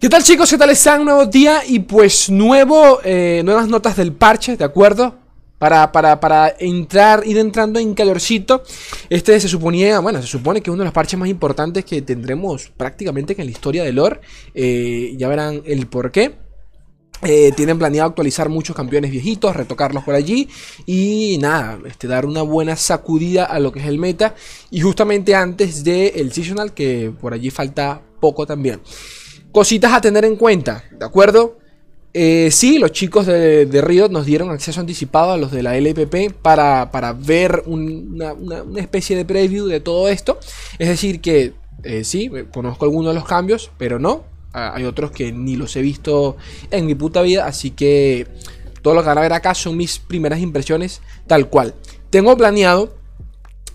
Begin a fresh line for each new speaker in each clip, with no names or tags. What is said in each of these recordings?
¿Qué tal chicos? ¿Qué tal están? Nuevo día y pues nuevo, eh, nuevas notas del parche, ¿de acuerdo? Para, para, entrar, ir entrando en calorcito. Este se suponía, bueno, se supone que es uno de los parches más importantes que tendremos prácticamente en la historia de lore. Eh, ya verán el por qué. Eh, tienen planeado actualizar muchos campeones viejitos, retocarlos por allí y nada, este, dar una buena sacudida a lo que es el meta. Y justamente antes del el seasonal, que por allí falta poco también. Cositas a tener en cuenta, ¿de acuerdo? Eh, sí, los chicos de, de, Riot nos dieron acceso anticipado a los de la LPP para, ver una, especie de preview de todo esto. Es decir, que eh, sí, conozco algunos de los cambios, pero no. Ah, hay otros que ni los he visto en mi puta vida, así que todo lo que van a ver acá son mis primeras impresiones tal cual. Tengo planeado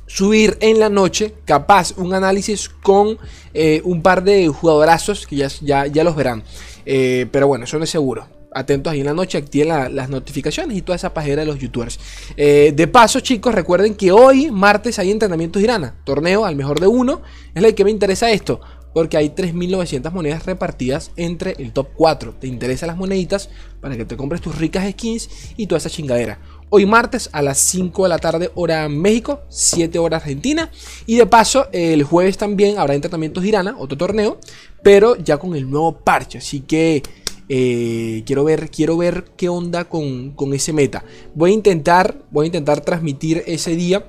subir en la noche, capaz, un análisis con eh, un par de jugadorazos que ya, ya, los verán. Eh, pero bueno, eso no es seguro. Atentos ahí en la noche, activen las notificaciones y toda esa pajera de los youtubers. Eh, de paso, chicos, recuerden que hoy, martes, hay entrenamientos Irana. Torneo al mejor de uno. Es la que me interesa esto. Porque hay 3.900 monedas repartidas entre el top 4. Te interesan las moneditas para que te compres tus ricas skins y toda esa chingadera hoy martes a las 5 de la tarde hora México, 7 horas Argentina. Y de paso, el jueves también habrá entrenamientos de Irana, otro torneo, pero ya con el nuevo parche. Así que eh, quiero, ver, quiero ver qué onda con, con, ese meta. Voy a intentar, voy a intentar transmitir ese día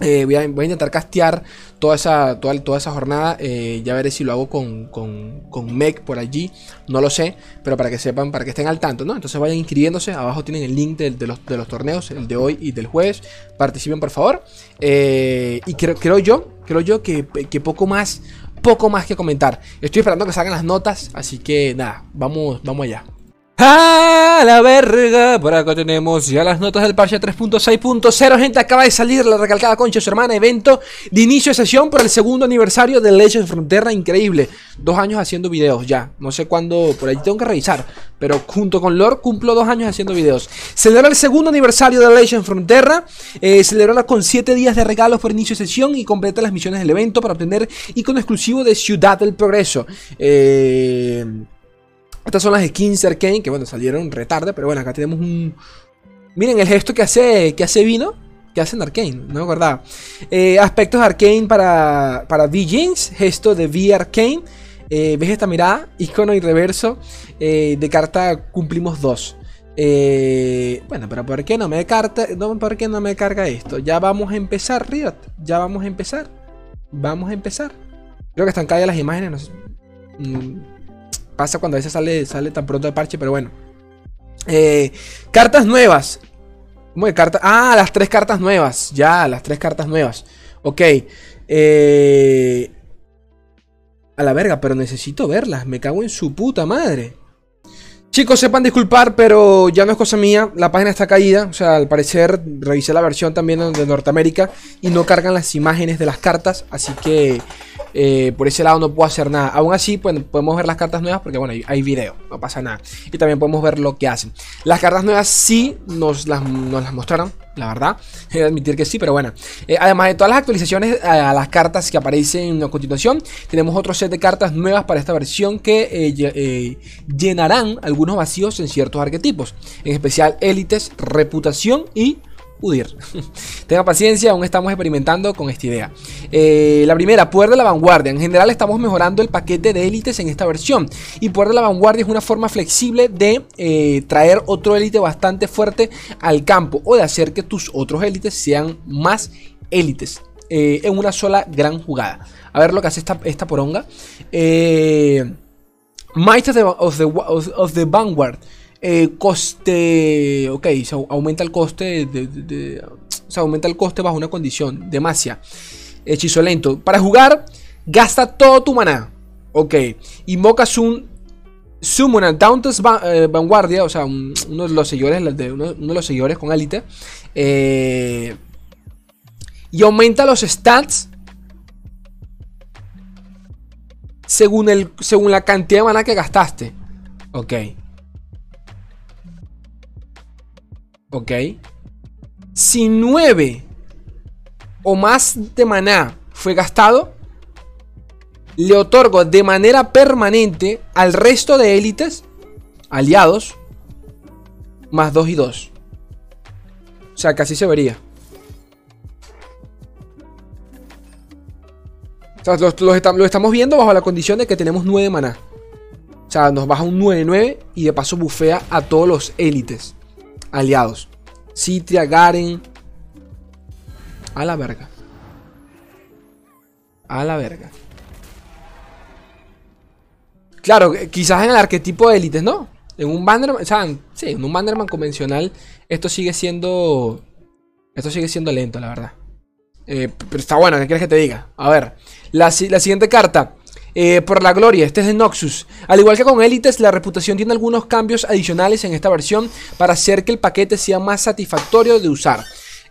eh, voy, a, intentar castear toda esa, toda, toda esa jornada. Eh, ya veré si lo hago con, con, con Mech por allí. No lo sé, pero para que sepan, para que estén al tanto, ¿no? Entonces vayan inscribiéndose. Abajo tienen el link de, los, de los, torneos, el de hoy y del jueves. Participen, por favor. Eh, y creo, creo yo, creo yo que, que poco más, poco más que comentar. Estoy esperando que salgan las notas, así que nada, vamos, vamos allá. ¡A la verga! Por acá tenemos ya las notas del parche 3.6.0. Gente, acaba de salir la recalcada concha su hermana. Evento de inicio de sesión por el segundo aniversario de Legends Frontera. Increíble. Dos años haciendo videos ya. No sé cuándo. Por ahí tengo que revisar. Pero junto con Lord cumplo dos años haciendo videos. Celebra el segundo aniversario de Legends Frontera. Eh, con 7 días de regalos por inicio de sesión. Y completa las misiones del evento para obtener icono exclusivo de Ciudad del Progreso. Eh. Estas son las skins Arcane, que bueno, salieron retarde, pero bueno, acá tenemos un... Miren el gesto que hace, que hace Vino, que hacen Arcane, no me acordaba. Eh, aspectos Arcane para, para V-Jeans, gesto de V Arcane. Eh, ¿Ves esta mirada? Icono y reverso. Eh, de carta cumplimos dos. Eh, bueno, pero ¿por qué no me carta, no, ¿por qué no me carga esto? Ya vamos a empezar, Riot. Ya vamos a empezar. Vamos a empezar. Creo que están caídas las imágenes. Mm, Pasa cuando a veces sale, sale tan pronto el parche, pero bueno. Eh, cartas nuevas. ¿Cómo de cartas? Ah, las tres cartas nuevas. Ya, las tres cartas nuevas. Ok. Eh, a la verga, pero necesito verlas. Me cago en su puta madre. Chicos, sepan disculpar, pero ya no es cosa mía. La página está caída. O sea, al parecer revisé la versión también de Norteamérica y no cargan las imágenes de las cartas. Así que eh, por ese lado no puedo hacer nada. Aún así, pues, podemos ver las cartas nuevas porque, bueno, hay, video, no pasa nada. Y también podemos ver lo que hacen. Las cartas nuevas sí nos las, las mostraron, la verdad. He de admitir que sí, pero bueno. Eh, además de todas las actualizaciones a las cartas que aparecen a continuación, tenemos otro set de cartas nuevas para esta versión que eh, llenarán algunos vacíos en ciertos arquetipos. En especial élites, reputación y Udir. Tenga paciencia, aún estamos experimentando con esta idea. Eh, la primera, Poder de la Vanguardia. En general estamos mejorando el paquete de élites en esta versión. Y Poder de la Vanguardia es una forma flexible de eh, traer otro élite bastante fuerte al campo. O de hacer que tus otros élites sean más élites. Eh, en una sola gran jugada. A ver lo que hace esta, esta poronga. Might of the Vanguard. Eh, coste. Ok, se aumenta el coste. Se aumenta el coste bajo una condición. Demacia. Hechizo lento. Para jugar, gasta todo tu maná. Ok. Invocas un. Summon Dauntless eh, Vanguardia. O sea, uno de los seguidores. Uno, de los seguidores con élite. Eh, y aumenta los stats. Según, el, según la cantidad de maná que gastaste. Ok. ¿Ok? Si 9 o más de maná fue gastado, le otorgo de manera permanente al resto de élites aliados más 2 y 2. O sea, así se vería. O sea, lo, estamos viendo bajo la condición de que tenemos 9 maná. O sea, nos baja un 9-9 y de paso bufea a todos los élites aliados. Citria, Garen. A la verga. A la verga. Claro, quizás en el arquetipo de élites, ¿no? En un Bannerman, o sea, sí, en un Bannerman convencional, esto sigue siendo. Esto sigue siendo lento, la verdad. Eh, pero está bueno, ¿qué quieres que te diga? A ver, la, siguiente carta. Eh, por la gloria, este es de Noxus. Al igual que con Élites, la reputación tiene algunos cambios adicionales en esta versión para hacer que el paquete sea más satisfactorio de usar.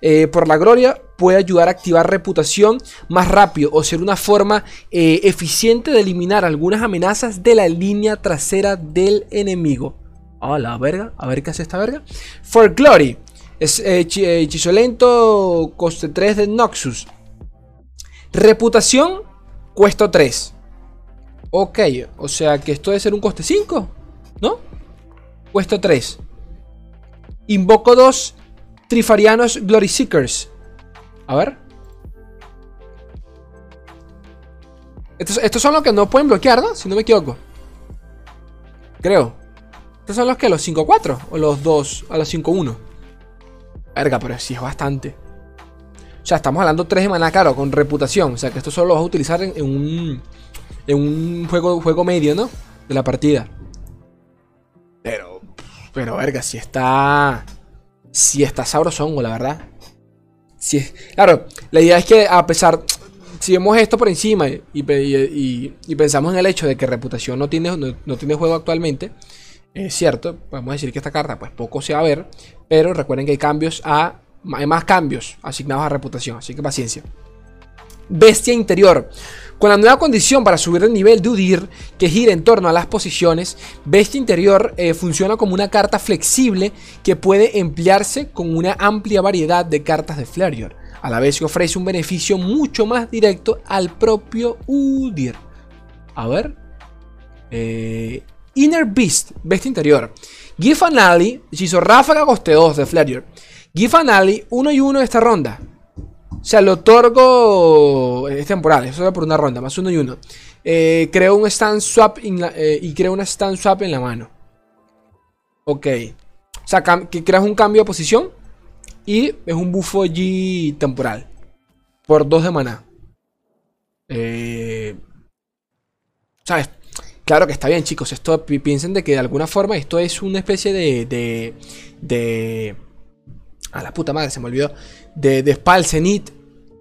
Eh, por la gloria puede ayudar a activar reputación más rápido o ser una forma eficiente de eliminar algunas amenazas de la línea trasera del enemigo. A la verga, a ver qué hace esta verga. For Glory, es hechizo lento, coste 3 de Noxus. Reputación, cuesta 3. Ok, o sea que esto debe ser un coste 5, ¿no? Cuesta 3. Invoco 2 Trifarianos Glory Seekers. A ver. Estos, estos, son los que no pueden bloquear, ¿no? Si no me equivoco. Creo. Estos son los que, los 5-4 o los 2 a los 5-1. Verga, pero sí es bastante. O sea, estamos hablando 3 de maná, claro, con reputación. O sea, que esto solo lo vas a utilizar en, un, un juego, juego medio, ¿no? De la partida. Pero, pero, verga, si está... Si está sabrosongo, la verdad. Si claro, la idea es que a pesar... Si vemos esto por encima y, y, pensamos en el hecho de que reputación no tiene, no tiene juego actualmente, es cierto, podemos decir que esta carta pues poco se va a ver, pero recuerden que hay cambios a hay más cambios asignados a reputación, así que paciencia. Bestia interior. Con la nueva condición para subir el nivel de Udir, que gira en torno a las posiciones, Bestia interior eh, funciona como una carta flexible que puede emplearse con una amplia variedad de cartas de Flareon. A la vez que ofrece un beneficio mucho más directo al propio Udir. A ver. Eh, Inner Beast, Bestia interior. Gifanali, hizo ráfaga coste 2 de Flareon. Gifanali, 1 y 1 de esta ronda. O sea, lo otorgo. Es temporal, es por una ronda, más 1 y 1. Eh, creo un stand swap eh, y creo una stand swap en la mano. Ok. O sea, que creas un cambio de posición y es un bufo G temporal. Por 2 de maná. Eh, ¿Sabes? Claro que está bien, chicos. Esto piensen de que de alguna forma esto es una especie de. de a la puta madre, se me olvidó. De, de Spal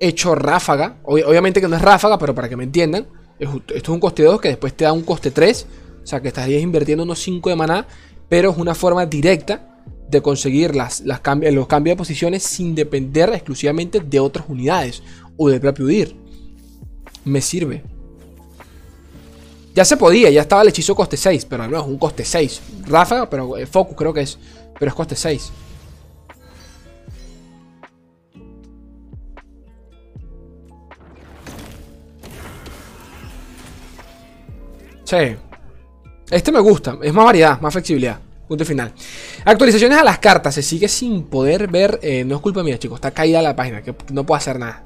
hecho ráfaga. obviamente que no es ráfaga, pero para que me entiendan. esto es un coste 2 que después te da un coste 3. O sea que estarías invirtiendo unos 5 de maná. Pero es una forma directa de conseguir las, las los cambios de posiciones sin depender exclusivamente de otras unidades o del propio UDIR. Me sirve. Ya se podía, ya estaba el hechizo coste 6, pero no es un coste 6. Ráfaga, pero eh, Focus creo que es. Pero es coste 6. Sí. Este me gusta. Es más variedad, más flexibilidad. Punto final. Actualizaciones a las cartas. Se sigue sin poder ver. Eh, no es culpa mía, chicos. Está caída la página. Que no puedo hacer nada.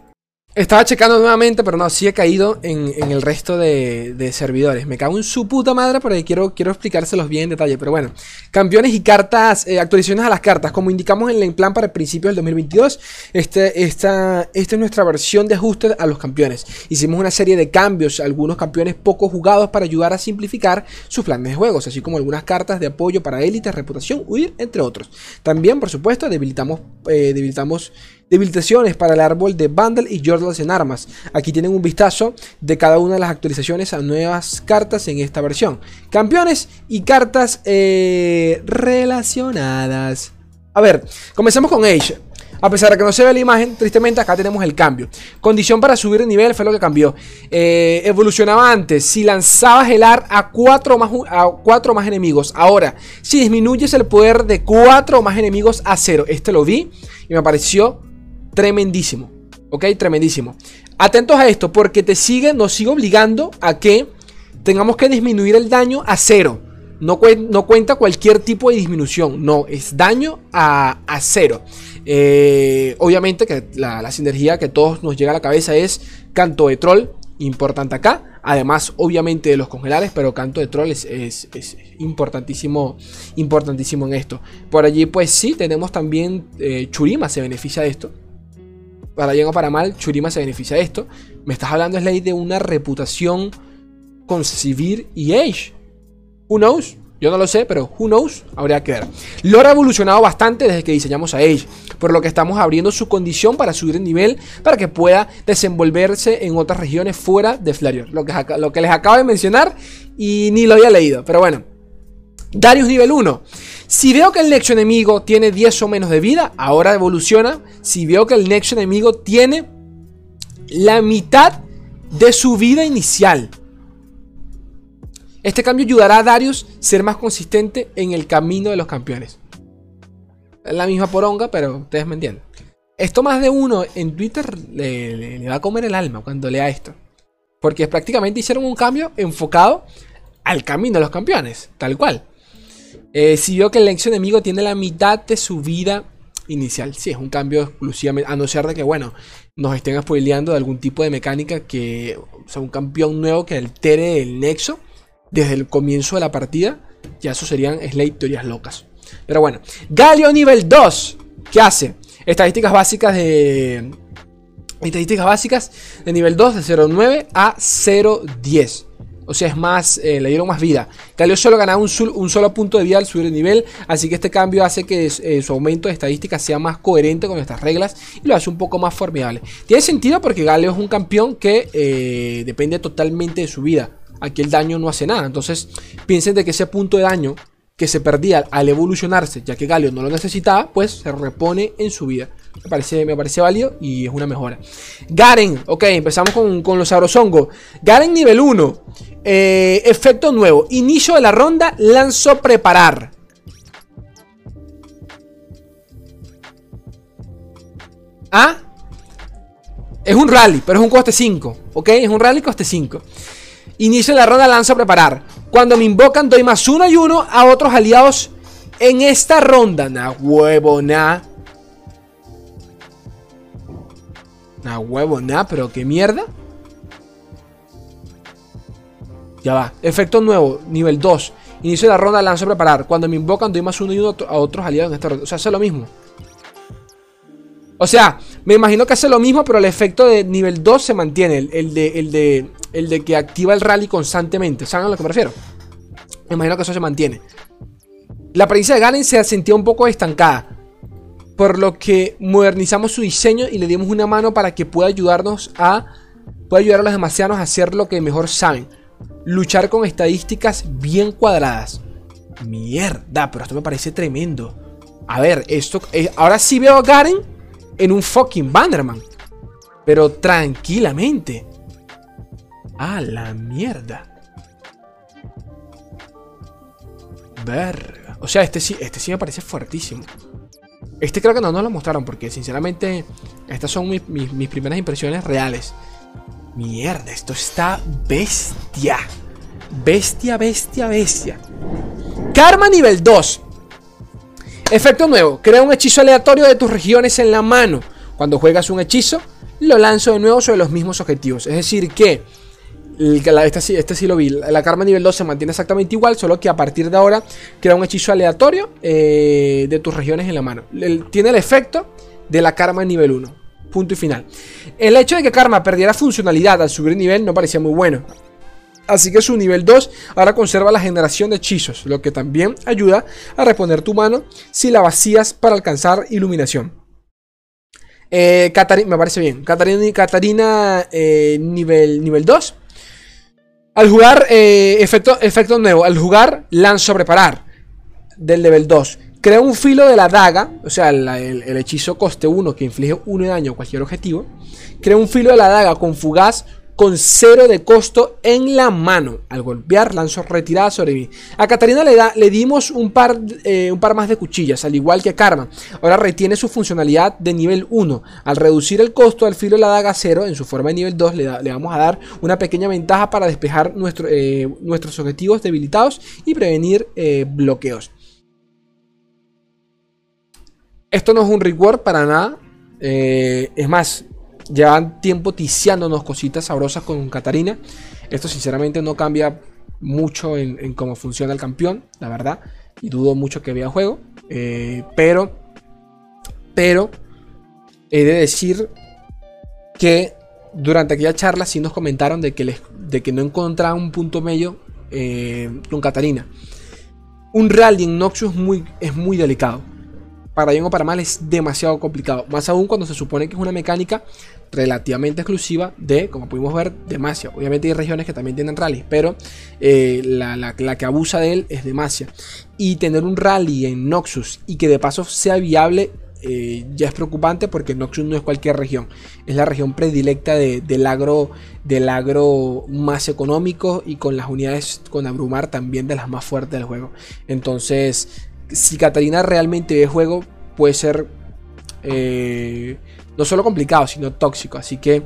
Estaba checando nuevamente, pero no, sí he caído en, el resto de, servidores. Me cago en su puta madre porque quiero, quiero explicárselos bien en detalle. Pero bueno, campeones y cartas, eh, actualizaciones a las cartas. Como indicamos en el plan para el principio del 2022, este, esta, esta es nuestra versión de ajuste a los campeones. Hicimos una serie de cambios, algunos campeones poco jugados para ayudar a simplificar sus planes de juegos, así como algunas cartas de apoyo para élites, reputación, huir, entre otros. También, por supuesto, debilitamos, eh, debilitamos Debilitaciones para el árbol de Bundle y Jordals en armas. Aquí tienen un vistazo de cada una de las actualizaciones a nuevas cartas en esta versión. Campeones y cartas eh, relacionadas. A ver, comencemos con Age. A pesar de que no se ve la imagen, tristemente acá tenemos el cambio. Condición para subir de nivel fue lo que cambió. Eh, evolucionaba antes. Si lanzabas el AR a 4 más, cuatro más enemigos. Ahora, si disminuyes el poder de 4 más enemigos a 0. Este lo vi y me pareció Tremendísimo. Ok, tremendísimo. Atentos a esto, porque te sigue, nos sigue obligando a que tengamos que disminuir el daño a cero. No, cuenta cualquier tipo de disminución, no, es daño a, cero. Eh, obviamente que la, sinergia que todos nos llega a la cabeza es canto de troll, importante acá. Además, obviamente, de los congelares, pero canto de troll es, importantísimo, importantísimo en esto. Por allí, pues sí, tenemos también eh, Churima se beneficia de esto. Para bien o para mal, Churima se beneficia de esto. Me estás hablando, ley de una reputación con Sivir y Age. Who knows? Yo no lo sé, pero who knows, habría que ver. Lo ha evolucionado bastante desde que diseñamos a Age, por lo que estamos abriendo su condición para subir el nivel para que pueda desenvolverse en otras regiones fuera de Flareon. Lo que, lo que les acabo de mencionar y ni lo había leído, pero bueno. Darius nivel 1. Si veo que el nexo enemigo tiene 10 o menos de vida, ahora evoluciona. Si veo que el nexo enemigo tiene la mitad de su vida inicial. Este cambio ayudará a Darius a ser más consistente en el camino de los campeones. Es la misma poronga, pero ustedes me entienden. Esto más de uno en Twitter le, va a comer el alma cuando lea esto. Porque prácticamente hicieron un cambio enfocado al camino de los campeones, tal cual. Eh, si vio que el ex enemigo tiene la mitad de su vida inicial, sí, es un cambio exclusivamente, a no ser de que, bueno, nos estén spoileando de algún tipo de mecánica que, o sea, un campeón nuevo que altere el nexo desde el comienzo de la partida, ya eso serían Slate teorías locas. Pero bueno, Galio nivel 2, ¿qué hace? Estadísticas básicas de... Estadísticas básicas de nivel 2 de 0.9 a 0.10. O sea, es más, eh, le dieron más vida. Galio solo ganaba un, solo punto de vida al subir el nivel. Así que este cambio hace que eh, su aumento de estadísticas sea más coherente con estas reglas. Y lo hace un poco más formidable. Tiene sentido porque Galio es un campeón que eh, depende totalmente de su vida aquí el daño no hace nada. Entonces, piensen de que ese punto de daño que se perdía al evolucionarse, ya que Galio no lo necesitaba, pues se repone en su vida. Me parece, me parece válido y es una mejora. Garen, ok, empezamos con, los Sabrosongo. Garen nivel 1. Eh, efecto nuevo. Inicio de la ronda, lanzo preparar. ¿Ah? Es un rally, pero es un coste 5. ¿Ok? Es un rally coste 5. Inicio la ronda, lanzo preparar. Cuando me invocan, doy más uno y uno a otros aliados en esta ronda. Na huevo, na. Na huevo, na, pero qué mierda. Ya va. Efecto nuevo, nivel 2. Inicio la ronda, lanzo a preparar. Cuando me invocan, doy más uno y uno a otros aliados en esta ronda. O sea, hace lo mismo. O sea, me imagino que hace lo mismo, pero el efecto de nivel 2 se mantiene. El, de, el, de, el de que activa el rally constantemente. ¿Saben a lo que me refiero? Me imagino que eso se mantiene. La apariencia de Garen se sentía un poco estancada. Por lo que modernizamos su diseño y le dimos una mano para que pueda ayudarnos a. Pueda ayudar a los demasiados a hacer lo que mejor saben. Luchar con estadísticas bien cuadradas. Mierda, pero esto me parece tremendo. A ver, esto. Eh, ahora sí veo a Garen en un fucking Bannerman. Pero tranquilamente. A la mierda. Verga. O sea, este sí, este sí me parece fuertísimo. Este creo que no nos lo mostraron porque sinceramente estas son mis, mis primeras impresiones reales. Mierda, esto está bestia. Bestia, bestia, bestia. Karma nivel 2. Efecto nuevo. Crea un hechizo aleatorio de tus regiones en la mano. Cuando juegas un hechizo, lo lanzo de nuevo sobre los mismos objetivos. Es decir, que este, este, sí lo vi. La karma nivel 2 se mantiene exactamente igual, solo que a partir de ahora crea un hechizo aleatorio eh, de tus regiones en la mano. tiene el efecto de la karma nivel 1. Punto y final. El hecho de que karma perdiera funcionalidad al subir nivel no parecía muy bueno. Así que su nivel 2 ahora conserva la generación de hechizos, lo que también ayuda a reponer tu mano si la vacías para alcanzar iluminación. Eh, me parece bien. Catarina, Catarina eh, nivel, nivel 2. Al jugar, eh, efecto, efecto nuevo. Al jugar, lanzo a preparar. Del nivel 2. Crea un filo de la daga. O sea, el, hechizo coste 1 que inflige 1 de daño a cualquier objetivo. Crea un filo de la daga con fugaz con cero de costo en la mano. Al golpear, lanzó retirada sobre mí. A Katarina le, da, le dimos un par, eh, un par más de cuchillas, al igual que Karma. Ahora retiene su funcionalidad de nivel 1. Al reducir el costo al filo de la daga 0 en su forma de nivel 2, le, vamos a dar una pequeña ventaja para despejar eh, nuestros objetivos debilitados y prevenir eh, bloqueos. Esto no es un reward para nada. es más, Llevan tiempo ticiándonos cositas sabrosas con Katarina. Esto sinceramente no cambia mucho en, cómo funciona el campeón, la verdad. Y dudo mucho que vea juego. Eh, pero, pero, he de decir que durante aquella charla sí nos comentaron de que, les, de que no encontraban un punto medio eh, con Katarina. Un rally en Noxus muy, es muy delicado para bien o para mal es demasiado complicado. Más aún cuando se supone que es una mecánica relativamente exclusiva de, como pudimos ver, Demacia. Obviamente hay regiones que también tienen rallies, pero eh, la, que abusa de él es Demacia. Y tener un rally en Noxus y que de paso sea viable eh, ya es preocupante porque Noxus no es cualquier región. Es la región predilecta del, agro, del agro más económico y con las unidades con abrumar también de las más fuertes del juego. Entonces si Katarina realmente ve juego, puede ser eh, no solo complicado, sino tóxico. Así que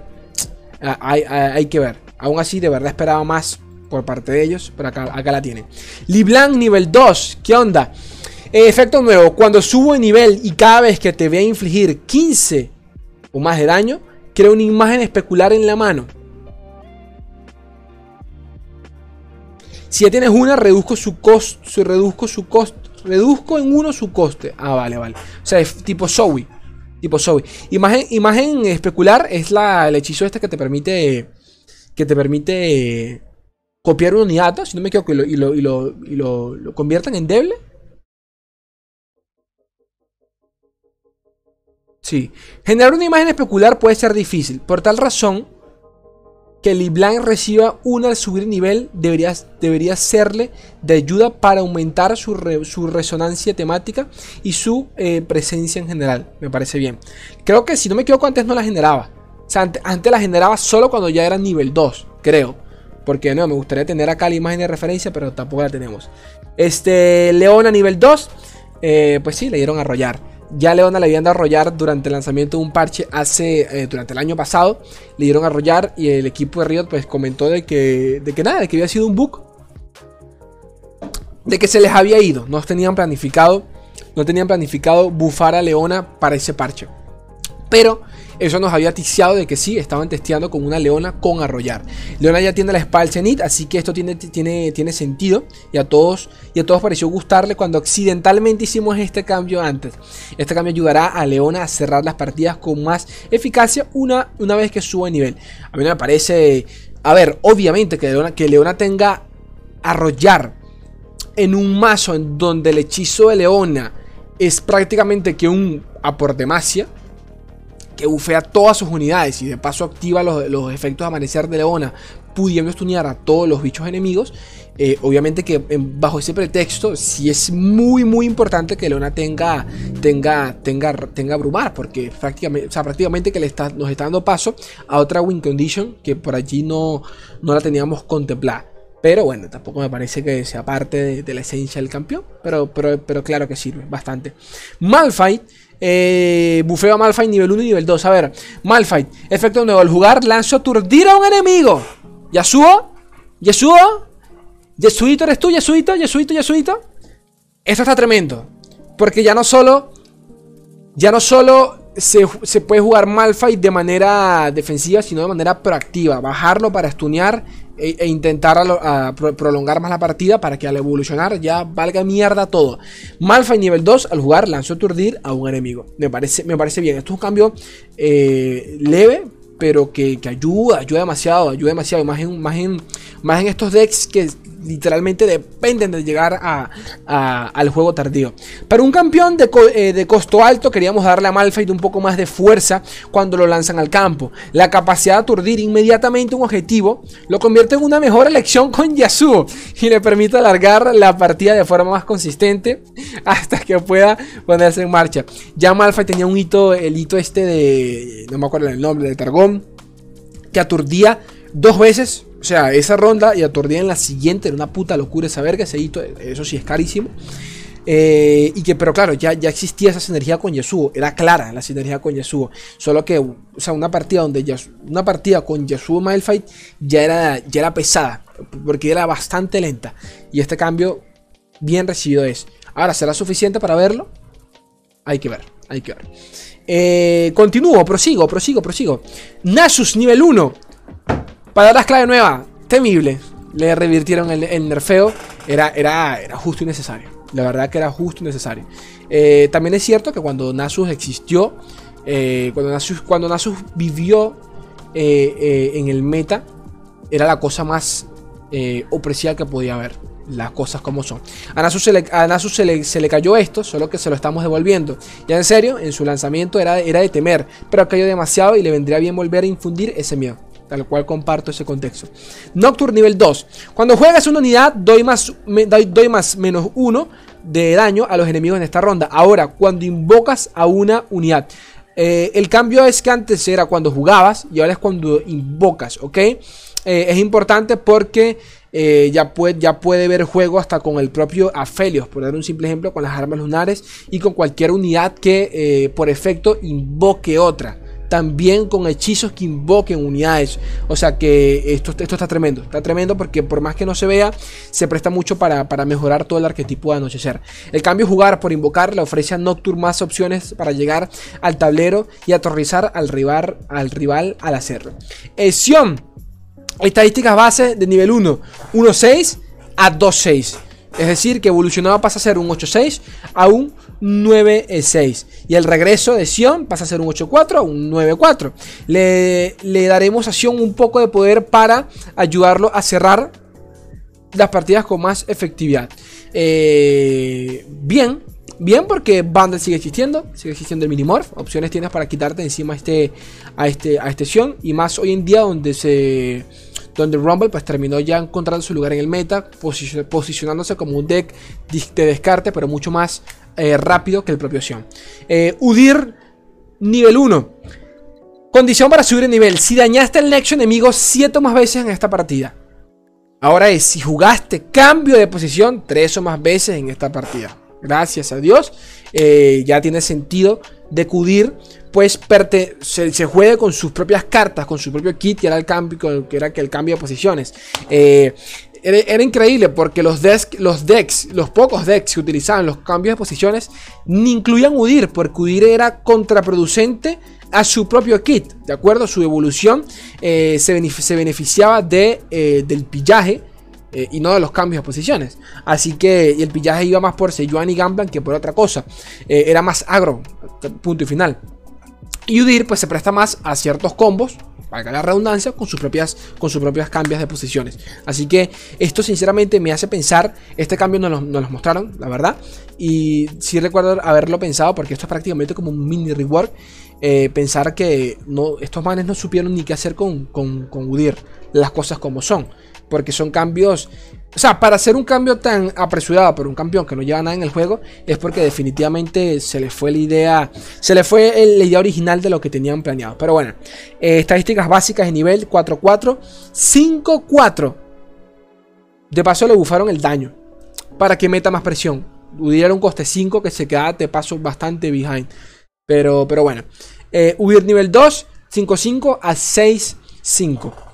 ah, hay, que ver. Aún así, de verdad esperaba más por parte de ellos, pero acá, la tienen. Liblanc nivel 2, ¿qué onda? Eh, efecto nuevo, cuando subo de nivel y cada vez que te voy a infligir 15 o más de daño, creo una imagen especular en la mano. Si ya tienes una, reduzco su costo, reduzco su costo, reduzco en uno su coste. Ah, vale, vale. O sea, es tipo Zoe. Tipo Zoe. Imagen, imagen especular es la, el hechizo este que te permite. Que te permite copiar una unidad, si no me equivoco, y lo, y lo, y lo, conviertan en deble. Sí. Generar una imagen especular puede ser difícil. Por tal razón, que LeBlanc reciba una al subir nivel debería, debería serle de ayuda para aumentar su, resonancia temática y su eh, presencia en general. Me parece bien. Creo que si no me equivoco antes no la generaba. O sea, antes, la generaba solo cuando ya era nivel 2, creo. Porque no, me gustaría tener acá la imagen de referencia, pero tampoco la tenemos. Este, León a nivel 2. Eh, pues sí, le dieron a arrollar. Ya Leona le habían dado a arrollar durante el lanzamiento de un parche hace eh, durante el año pasado. Le dieron a arrollar y el equipo de Riot pues comentó de que, de que nada, de que había sido un bug. De que se les había ido. No tenían planificado, no tenían planificado bufar a Leona para ese parche. Pero eso nos había ticiado de que sí, estaban testeando con una leona con arrollar. Leona ya tiene la espalda cenit, así que esto tiene, tiene, tiene sentido. Y a, todos, y a todos pareció gustarle cuando accidentalmente hicimos este cambio antes. Este cambio ayudará a Leona a cerrar las partidas con más eficacia una, una vez que suba de nivel. A mí me parece... A ver, obviamente que Leona, que Leona tenga arrollar en un mazo en donde el hechizo de Leona es prácticamente que un aportemacia que bufea todas sus unidades y de paso activa los, efectos de amanecer de Leona, pudiendo estunear a todos los bichos enemigos. Eh, obviamente que bajo ese pretexto sí es muy muy importante que Leona tenga tenga tenga tenga abrumar porque prácticamente, o prácticamente que le está, nos está dando paso a otra win condition que por allí no, no la teníamos contemplada. Pero bueno, tampoco me parece que sea parte de, la esencia del campeón. Pero, pero, pero claro que sirve bastante. Malphite eh, bufeo a Malphite nivel 1 y nivel 2. A ver, Malphite, efecto nuevo. Al jugar, lanzo aturdir a un enemigo. Yasuo, Yasuo, Yasuito, ¿eres tú? Yasuito, Yasuito, Yasuito. Esto está tremendo. Porque ya no solo. Ya no solo se, puede jugar Malphite de manera defensiva, sino de manera proactiva. Bajarlo para stunear e, e, intentar prolongar más la partida para que al evolucionar ya valga mierda todo. Malphite nivel 2 al jugar lanzó aturdir a un enemigo. Me parece, me parece bien. Esto es un cambio eh, leve, pero que, ayuda, ayuda demasiado, ayuda demasiado. Más en, más en, más en estos decks que literalmente dependen de llegar al juego tardío. Para un campeón eh, de, costo alto queríamos darle a Malphite un poco más de fuerza cuando lo lanzan al campo. La capacidad de aturdir inmediatamente un objetivo lo convierte en una mejor elección con Yasuo y le permite alargar la partida de forma más consistente hasta que pueda ponerse en marcha. Ya Malphite tenía un hito, el hito este de, no me acuerdo el nombre, de Targón, que aturdía dos veces. O sea, esa ronda y aturdida en la siguiente. Era una puta locura esa verga. Ese hito, eso sí es carísimo. Eh, y que, pero claro, ya, ya existía esa sinergia con Yasuo. Era clara la sinergia con Yasuo. Solo que, o sea, una partida donde una partida con Yasuo Malfight ya era, ya era pesada. Porque era bastante lenta. Y este cambio, bien recibido es. Ahora, ¿será suficiente para verlo? Hay que ver, hay que ver. Eh, continúo, prosigo, prosigo, prosigo. Nasus nivel 1. Palabras clave nueva. Temible. Le revirtieron el, nerfeo. Era, era, era justo y necesario. La verdad que era justo y necesario. Eh, también es cierto que cuando Nasus existió, eh, cuando, Nasus, cuando Nasus vivió eh, en el meta, era la cosa más opresiva que podía haber. Las cosas como son. A Nasus, se le, se, le, cayó esto, solo que se lo estamos devolviendo. Ya en serio, en su lanzamiento era, era de temer, pero cayó demasiado y le vendría bien volver a infundir ese miedo tal cual comparto ese contexto. Nocturne nivel 2. Cuando juegas una unidad, doy más, doy, más menos 1 de daño a los enemigos en esta ronda. Ahora, cuando invocas a una unidad. Eh, el cambio es que antes era cuando jugabas y ahora es cuando invocas, ¿ok? Eh, es importante porque eh, ya, puede, ya puede ver juego hasta con el propio Aphelios, por dar un simple ejemplo, con las armas lunares y con cualquier unidad que por efecto invoque otra también con hechizos que invoquen unidades. O sea que esto, esto está tremendo. Está tremendo porque por más que no se vea, se presta mucho para, mejorar todo el arquetipo de anochecer. El cambio jugar por invocar le ofrece a Nocturne más opciones para llegar al tablero y aterrizar al rival al, rival al hacerlo. Sion. Estadísticas base de nivel 1. 1.6 a 2.6. Es decir, que evolucionaba pasa a ser un 8.6 a un 9.6. Y el regreso de Sion pasa a ser un 8.4 a un 9.4. Le, le daremos a Sion un poco de poder para ayudarlo a cerrar las partidas con más efectividad. Eh, bien, bien porque Bundle sigue existiendo, sigue existiendo el Minimorph. Opciones tienes para quitarte encima este, a este, a este Sion. Y más hoy en día donde se donde Rumble pues terminó ya encontrando su lugar en el meta, posicionándose como un deck de descarte, pero mucho más eh, rápido que el propio Sion. Eh, Udir nivel 1. Condición para subir el nivel. Si dañaste el Nexo enemigo 7 o más veces en esta partida. Ahora es, si jugaste cambio de posición 3 o más veces en esta partida. Gracias a Dios. Eh, ya tiene sentido de Udir pues se, se, juegue con sus propias cartas, con su propio kit, que era el cambio, que era el cambio de posiciones. Eh, era, increíble porque los, los decks, los pocos decks que utilizaban los cambios de posiciones, ni incluían UDIR, porque UDIR era contraproducente a su propio kit, ¿de acuerdo? Su evolución eh, se, beneficiaba de, eh, del pillaje y no de los cambios de posiciones. Así que el pillaje iba más por Sejuani y Gamblan que por otra cosa. era más agro, punto y final. Y Udir pues se presta más a ciertos combos, para la redundancia, con sus propias, con sus propias cambios de posiciones. Así que esto sinceramente me hace pensar, este cambio nos lo, mostraron, la verdad. Y sí recuerdo haberlo pensado porque esto es prácticamente como un mini rework. Eh, pensar que no, estos manes no supieron ni qué hacer con, con, con Udir, las cosas como son. Porque son cambios o sea, para hacer un cambio tan apresurado por un campeón que no lleva nada en el juego, es porque definitivamente se le fue la idea, se le fue la idea original de lo que tenían planeado. Pero bueno, eh, estadísticas básicas de nivel 4-4, 5-4. De paso le bufaron el daño para que meta más presión. Hubiera un coste 5 que se queda de paso bastante behind. Pero, pero bueno, eh, nivel 2, 5-5 a 6-5.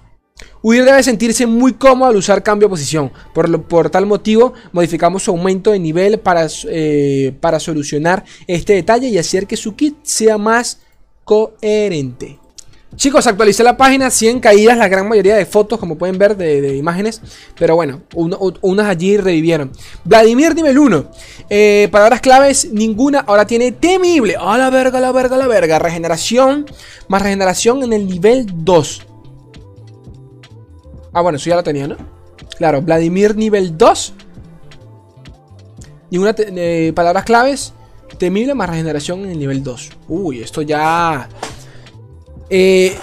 Udir debe sentirse muy cómodo al usar cambio de posición. Por, tal motivo, modificamos su aumento de nivel para, eh, para solucionar este detalle y hacer que su kit sea más coherente. Chicos, actualicé la página, 100 caídas, la gran mayoría de fotos, como pueden ver, de, imágenes. Pero bueno, unas allí revivieron. Vladimir nivel 1. Eh, palabras claves, ninguna. Ahora tiene temible. A la verga, la verga, la verga. Regeneración, más regeneración en el nivel 2. Ah, bueno, eso ya lo tenía, ¿no? Claro, Vladimir nivel 2. Ninguna eh, palabras claves. Temible más regeneración en el nivel 2. Uy, esto ya... Eh,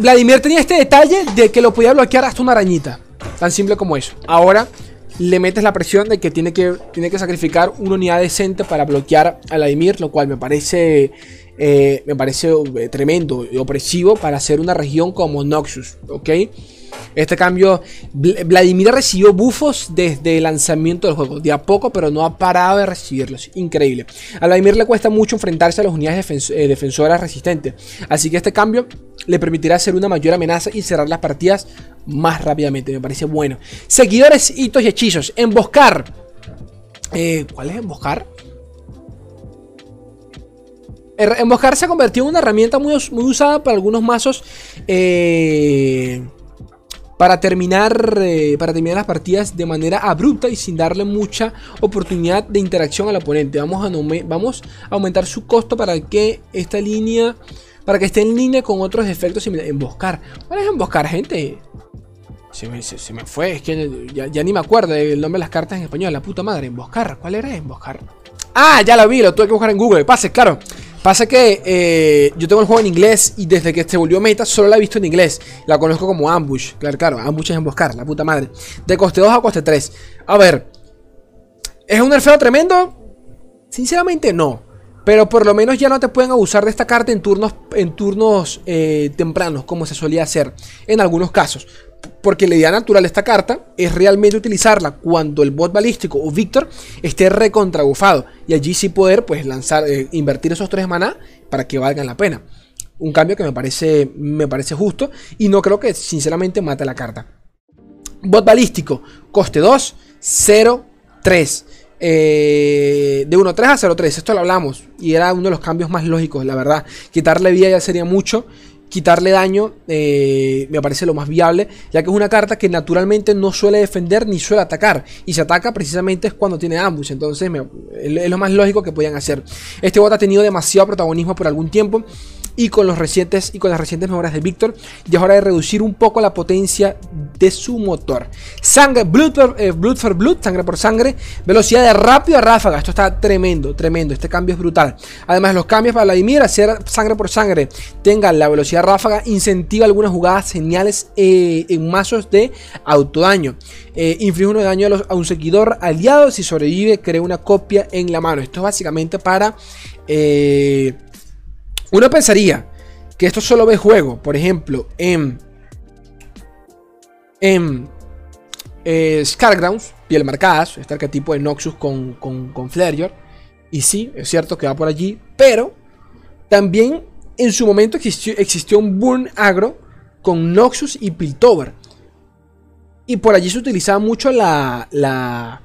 Vladimir tenía este detalle de que lo podía bloquear hasta una arañita. Tan simple como eso. Ahora le metes la presión de que tiene que, tiene que sacrificar una unidad decente para bloquear a Vladimir, lo cual me parece, eh, me parece tremendo y opresivo para hacer una región como Noxus, ¿ok? Este cambio, Vladimir recibió bufos desde el lanzamiento del juego, de a poco, pero no ha parado de recibirlos. Increíble. A Vladimir le cuesta mucho enfrentarse a las unidades eh, defensoras resistentes, así que este cambio le permitirá hacer una mayor amenaza y cerrar las partidas más rápidamente. Me parece bueno. Seguidores, hitos y hechizos. Emboscar. Eh, ¿Cuál es emboscar? Emboscar se ha convertido en una herramienta muy, usada para algunos mazos. Eh, para terminar, eh, para terminar las partidas de manera abrupta y sin darle mucha oportunidad de interacción al oponente. Vamos a, vamos a aumentar su costo para que esta línea, para que esté en línea con otros efectos Emboscar. ¿Cuál es emboscar, gente? Se me, se, me fue, es que ya, ya, ni me acuerdo el nombre de las cartas en español. La puta madre, emboscar. ¿Cuál era emboscar? Ah, ya lo vi, lo tuve que buscar en Google. Pase, claro. Pasa que eh, yo tengo el juego en inglés y desde que se volvió meta solo la he visto en inglés. La conozco como Ambush. Claro, claro, Ambush es emboscar, la puta madre. De coste 2 a coste 3. A ver. ¿Es un nerfeo tremendo? Sinceramente no. Pero por lo menos ya no te pueden abusar de esta carta en turnos, en turnos eh, tempranos, como se solía hacer en algunos casos. Porque la idea natural de esta carta es realmente utilizarla cuando el bot balístico o Victor esté recontrabufado. Y allí sí poder pues lanzar, eh, invertir esos 3 maná para que valgan la pena. Un cambio que me parece, me parece justo y no creo que sinceramente mate la carta. Bot balístico, coste 2, 0, 3. Eh, de 1.3 a 0.3. Esto lo hablamos y era uno de los cambios más lógicos, la verdad. Quitarle vida ya sería mucho. Quitarle daño eh, me parece lo más viable, ya que es una carta que naturalmente no suele defender ni suele atacar. Y se ataca precisamente es cuando tiene ambush. Entonces es lo más lógico que podían hacer. Este bot ha tenido demasiado protagonismo por algún tiempo y con los recientes y con las recientes mejoras de Victor ya es hora de reducir un poco la potencia de su motor. Sangre, blood for, eh, blood, for blood, sangre por sangre, velocidad de rápido a ráfaga. Esto está tremendo, tremendo. Este cambio es brutal. Además, los cambios para Vladimir, hacer sangre por sangre, tengan la velocidad ráfaga, incentiva algunas jugadas geniales eh, en mazos de autodaño. Eh, inflige uno de daño a, un seguidor aliado. Si sobrevive, crea una copia en la mano. Esto es básicamente para. Eh, uno pensaría que esto solo ve juego, por ejemplo, en, en eh, Scargrounds, piel marcadas, este arquetipo de Noxus con, con, con Y sí, es cierto que va por allí, pero también en su momento existió, un Burn Agro con Noxus y Piltover. Y por allí se utilizaba mucho la, la,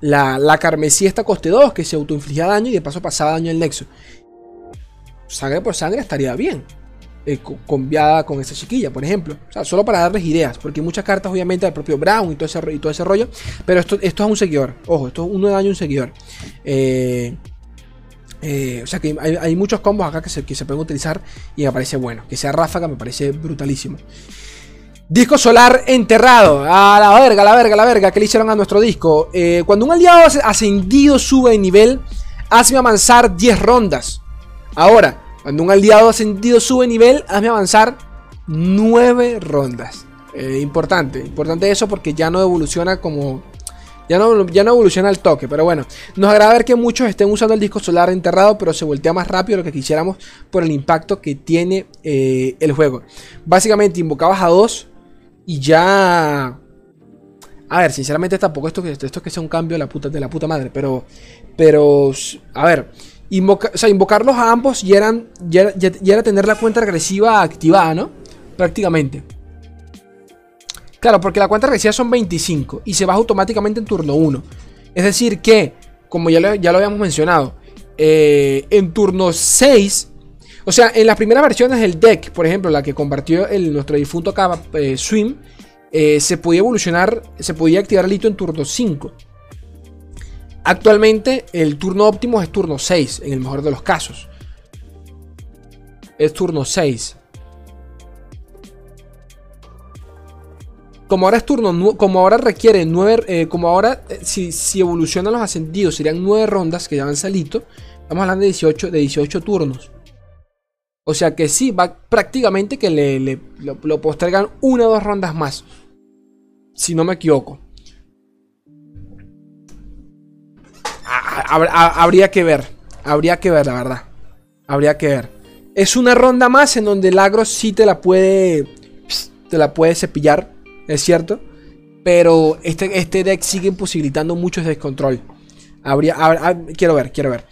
la, la carmesí esta coste 2, que se autoinfligía daño y de paso pasaba daño al Nexo sangre por sangre estaría bien. Eh, conviada con esa chiquilla, por ejemplo. O sea, solo para darles ideas, porque hay muchas cartas, obviamente, del propio Brown y todo ese, y todo ese rollo. Pero esto, esto es un seguidor. Ojo, esto es uno de daño un seguidor. Eh, eh, o sea que hay, muchos combos acá que se, que se pueden utilizar y me parece bueno. Que sea ráfaga me parece brutalísimo. Disco solar enterrado. A la verga, a la verga, a la verga. que le hicieron a nuestro disco? cuando un aliado ascendido sube de nivel, hazme avanzar 10 rondas. Ahora, cuando un aliado ascendido sube nivel, hazme avanzar 9 rondas. Eh, importante, importante eso porque ya no evoluciona como... Ya no, ya no evoluciona el toque, pero bueno. Nos agrada ver que muchos estén usando el disco solar enterrado, pero se voltea más rápido de lo que quisiéramos por el impacto que tiene eh, el juego. Básicamente invocabas a dos y ya... A ver, sinceramente tampoco esto, esto que sea un cambio la de la puta madre, pero... Pero... A ver o sea, invocarlos a ambos ya, eran, ya, era tener la cuenta regresiva activada, ¿no? Prácticamente. Claro, porque la cuenta regresiva son 25 y se baja automáticamente en turno 1. Es decir que, como ya lo, ya lo habíamos mencionado, eh, en turno 6, o sea, en las primeras versiones del deck, por ejemplo, la que compartió el, nuestro difunto eh, Swim, eh, se podía evolucionar, se podía activar el hito en turno 5. Actualmente el turno óptimo es turno 6, en el mejor de los casos. Es turno 6. Como ahora es turno, como ahora requiere 9, eh, como ahora eh, si, si, evolucionan los ascendidos serían 9 rondas que llevan salito, estamos hablando de 18, de 18 turnos. O sea que sí, va prácticamente que le, lo, lo postergan una o dos rondas más. Si no me equivoco. Habría que ver. Habría que ver, la verdad. Habría que ver. Es una ronda más en donde el agro sí te la puede. Te la puede cepillar. es cierto. Pero este, este deck sigue posibilitando muchos descontrol. Habría, quiero ver, quiero ver.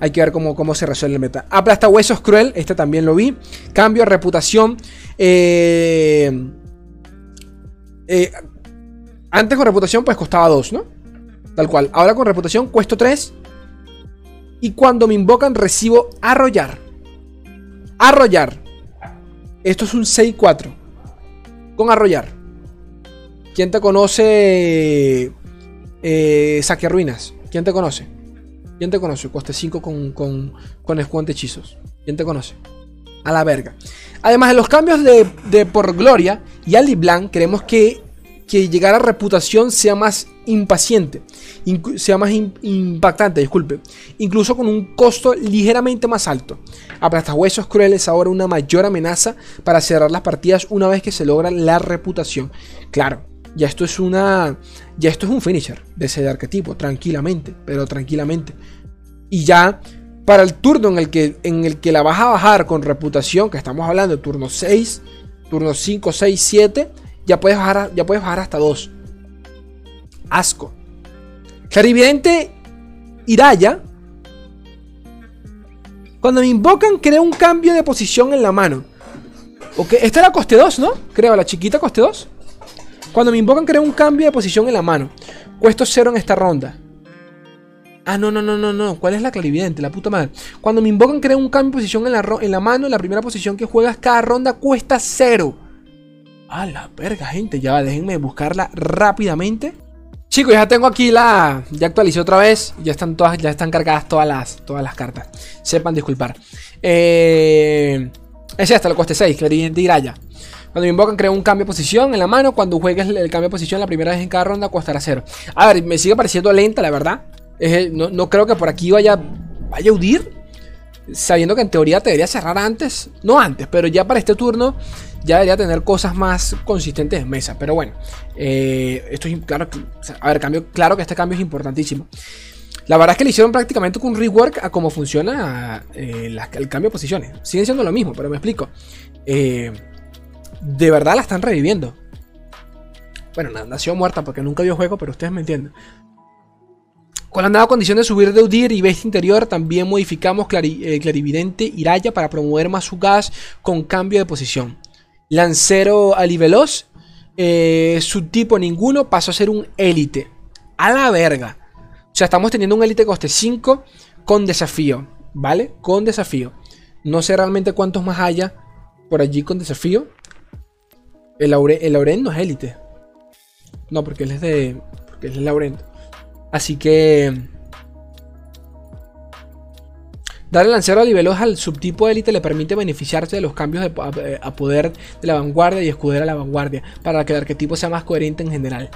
Hay que ver cómo, cómo se resuelve el meta. Aplasta huesos cruel, este también lo vi. Cambio, reputación. Eh, eh, antes con reputación pues costaba 2, ¿no? Tal cual. Ahora con reputación cuesto 3. Y cuando me invocan recibo arrollar. Arrollar. Esto es un 6-4. Con arrollar. ¿Quién te conoce? Eh, Saque Ruinas. ¿Quién te conoce? ¿Quién te conoce? Coste 5 con, con, con escuante hechizos. ¿Quién te conoce? A la verga. Además de los cambios de, de por Gloria y Ali Blanc, queremos que que llegar a reputación sea más impaciente, sea más impactante, disculpe, incluso con un costo ligeramente más alto. Aplastahuesos crueles ahora una mayor amenaza para cerrar las partidas una vez que se logra la reputación. Claro, ya esto es una ya esto es un finisher de ese arquetipo, tranquilamente, pero tranquilamente. Y ya para el turno en el que en el que la vas a bajar con reputación, que estamos hablando de turno 6, turno 5, 6, 7, ya puedes bajar, ya puedes bajar hasta 2. Asco. Clarividente Iraya. Cuando me invocan, creo un cambio de posición en la mano. Ok, esta era coste 2, ¿no? Creo, la chiquita coste 2. Cuando me invocan, creo un cambio de posición en la mano. Cuesto 0 en esta ronda. Ah, no, no, no, no, no. ¿Cuál es la clarividente? La puta madre. Cuando me invocan, creo un cambio de posición en la, en la mano. La primera posición que juegas cada ronda cuesta 0. A la verga, gente. Ya déjenme buscarla rápidamente. Chicos, ya tengo aquí la. Ya actualicé otra vez. Ya están todas, ya están cargadas todas las, todas las cartas. Sepan disculpar. Eh, es esta, lo coste 6, Clarividente y Graya. Cuando me invocan, creo un cambio de posición en la mano. Cuando juegues el cambio de posición la primera vez en cada ronda, costará 0. A ver, me sigue pareciendo lenta, la verdad. no, no, creo que por aquí vaya, vaya a huir sabiendo que en teoría te debería cerrar antes, no antes, pero ya para este turno ya debería tener cosas más consistentes en mesa. Pero bueno, eh, esto es claro, a ver, cambio, claro que este cambio es importantísimo. La verdad es que le hicieron prácticamente un rework a cómo funciona eh, el cambio de posiciones. Siguen siendo lo mismo, pero me explico. Eh, de verdad la están reviviendo. Bueno, nació muerta porque nunca vio juego, pero ustedes me entienden. Con la nueva condición de subir de Udir y bestia interior, también modificamos eh, Clarividente Iraya para promover más su gas con cambio de posición. Lancero Aliveloz, eh, su tipo ninguno, pasó a ser un élite. A la verga. O sea, estamos teniendo un élite coste 5 con desafío. ¿Vale? Con desafío. No sé realmente cuántos más haya por allí con desafío. El, Laure, el Lauren no es élite. No, porque él es de. Porque él es Laurent. Así que... Darle lancero a nivelos al subtipo élite le permite beneficiarse de los cambios de, a, poder de la vanguardia y escudera a la vanguardia, para que el arquetipo sea más coherente en general.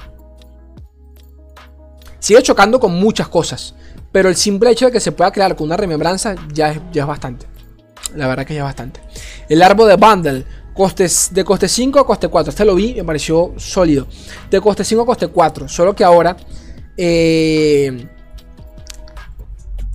Sigue chocando con muchas cosas, pero el simple hecho de que se pueda crear con una remembranza ya es, ya es bastante. La verdad que ya es bastante. El árbol de bundle, costes, de coste 5 a coste 4. Este lo vi me pareció sólido. De coste 5 a coste 4, solo que ahora eh,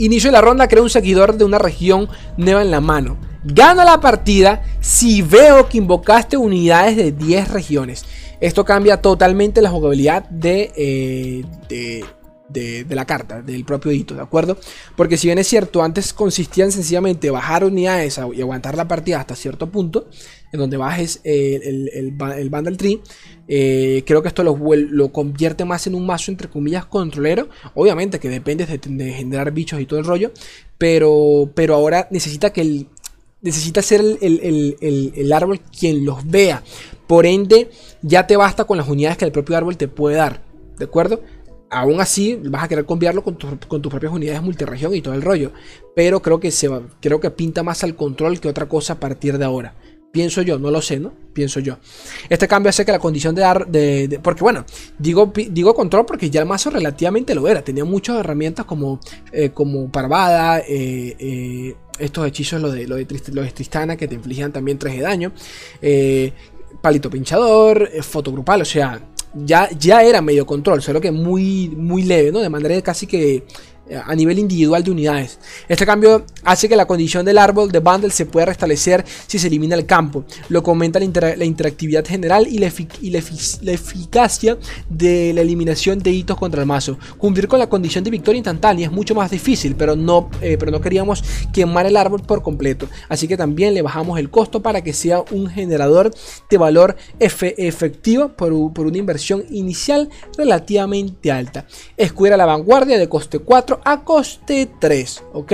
inicio de la ronda, creo un seguidor de una región nueva en la mano. Gana la partida si veo que invocaste unidades de 10 regiones. Esto cambia totalmente la jugabilidad de, eh, de de, la carta, del propio hito, ¿de acuerdo? Porque si bien es cierto, antes consistía en sencillamente bajar unidades y aguantar la partida hasta cierto punto, en donde bajes el, el, el, Bundle Tree, eh, creo que esto lo, lo, convierte más en un mazo, entre comillas, controlero. Obviamente que depende de, generar bichos y todo el rollo, pero, pero ahora necesita que el, necesita ser el, árbol quien los vea. Por ende, ya te basta con las unidades que el propio árbol te puede dar. ¿De acuerdo? Aún así vas a querer cambiarlo con, tus propias unidades multiregión y todo el rollo. Pero creo que, se va, creo que pinta más al control que otra cosa a partir de ahora. Pienso yo, no lo sé, ¿no? Pienso yo. Este cambio hace que la condición de dar. Porque bueno, digo, digo control porque ya el mazo relativamente lo era. Tenía muchas herramientas como, eh, como Parvada, eh, eh, estos hechizos, lo de, lo de, Tristana, que te infligían también 3 de daño. palito pinchador, fotogrupal, o sea, ya, ya era medio control, solo que muy, muy leve, ¿no? De manera casi que a nivel individual de unidades. Este cambio hace que la condición del árbol de bundle se pueda restablecer si se elimina el campo, lo que aumenta la, interactividad general y, la, eficacia de la eliminación de hitos contra el mazo. Cumplir con la condición de victoria instantánea es mucho más difícil, pero no, eh, pero no queríamos quemar el árbol por completo, así que también le bajamos el costo para que sea un generador de valor efectivo por, por una inversión inicial relativamente alta. Escuela la vanguardia de coste 4 a coste 3, ¿ok?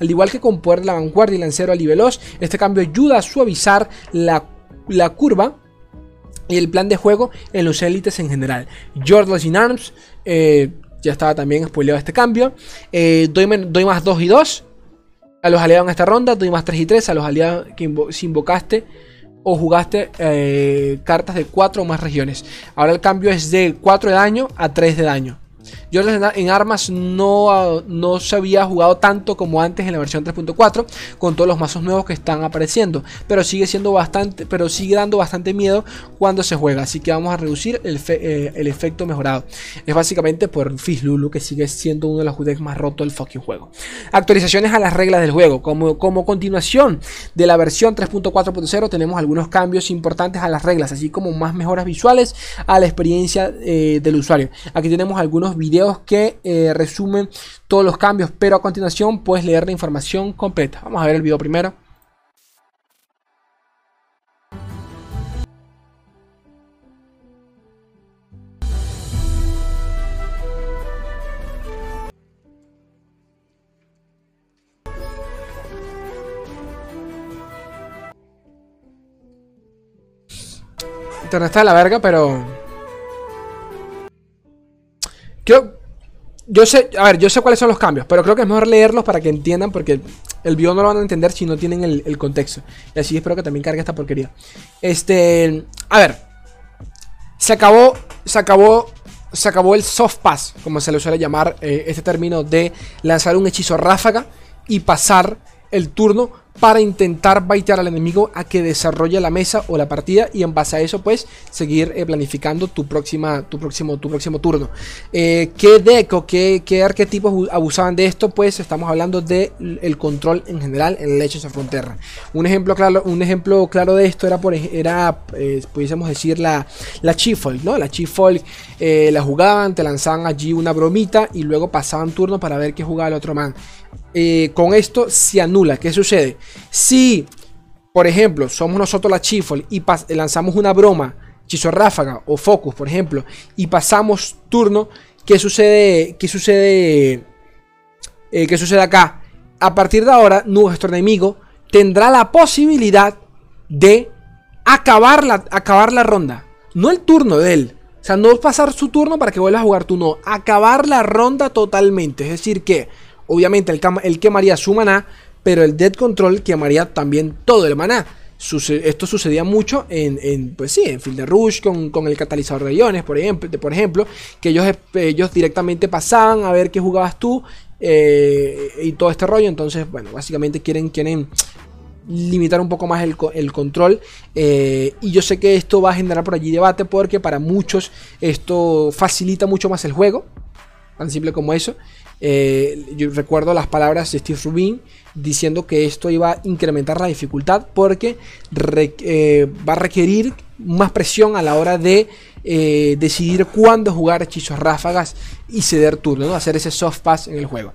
Al igual que con poder de la vanguardia y lancero a veloz, este cambio ayuda a suavizar la, curva y el plan de juego en los élites en general. Jordan in Arms, eh, ya estaba también spoileado este cambio. Eh, doy, doy, más 2 y 2 a los aliados en esta ronda, doy más 3 y 3 a los aliados que si invocaste o jugaste eh, cartas de 4 o más regiones. Ahora el cambio es de 4 de daño a 3 de daño. Yo en armas no, no se había jugado tanto como antes en la versión 3.4 con todos los mazos nuevos que están apareciendo, pero sigue siendo bastante, pero sigue dando bastante miedo cuando se juega, así que vamos a reducir el, eh, efecto mejorado. Es básicamente por Lulu que sigue siendo uno de los decks más rotos del fucking juego. Actualizaciones a las reglas del juego, como, como continuación de la versión 3.4.0 tenemos algunos cambios importantes a las reglas, así como más mejoras visuales a la experiencia eh, del usuario. Aquí tenemos algunos videos que eh, resumen todos los cambios, pero a continuación puedes leer la información completa. Vamos a ver el video primero. Internet está la verga, pero yo sé, a ver, yo sé cuáles son los cambios, pero creo que es mejor leerlos para que entiendan, porque el video no lo van a entender si no tienen el, contexto. Y así espero que también cargue esta porquería. Este, a ver, se acabó, se acabó, se acabó el soft pass, como se le suele llamar eh, este término de lanzar un hechizo ráfaga y pasar el turno para intentar baitear al enemigo a que desarrolle la mesa o la partida y en base a eso pues seguir eh, planificando tu, próxima, tu, próximo, tu próximo turno. Eh, ¿Qué deck o qué, arquetipos abusaban de esto? Pues estamos hablando del el control en general en Legends of Frontera. Un ejemplo claro, un ejemplo claro de esto era, por, era eh, pudiésemos decir la, la Chief ¿no? La Chief la jugaban, te lanzaban allí una bromita y luego pasaban turno para ver qué jugaba el otro man. Con esto se anula. ¿Qué sucede? Si, por ejemplo, somos nosotros la Chifol y lanzamos una broma, Chizo Ráfaga o Focus, por ejemplo, y pasamos turno, ¿qué sucede? ¿Qué sucede? Eh, ¿Qué sucede acá? A partir de ahora, nuestro enemigo tendrá la posibilidad de acabar la, acabar la ronda. No el turno de él. O sea, no pasar su turno para que vuelva a jugar tú, no. Acabar la ronda totalmente. Es decir, que obviamente el quemaría su maná, pero el Dead Control quemaría también todo el maná. esto sucedía mucho en, pues sí, en Field Rush con, el catalizador de iones, por ejemplo, que ellos, ellos directamente pasaban a ver qué jugabas tú eh, y todo este rollo. Entonces, bueno, básicamente quieren, quieren limitar un poco más el, control. Eh, y yo sé que esto va a generar por allí debate porque para muchos esto facilita mucho más el juego. Tan simple como eso. Eh, yo recuerdo las palabras de Steve Rubin diciendo que esto iba a incrementar la dificultad porque eh, va a requerir más presión a la hora de eh, decidir cuándo jugar hechizos ráfagas y ceder turno, hacer ese soft pass en el juego.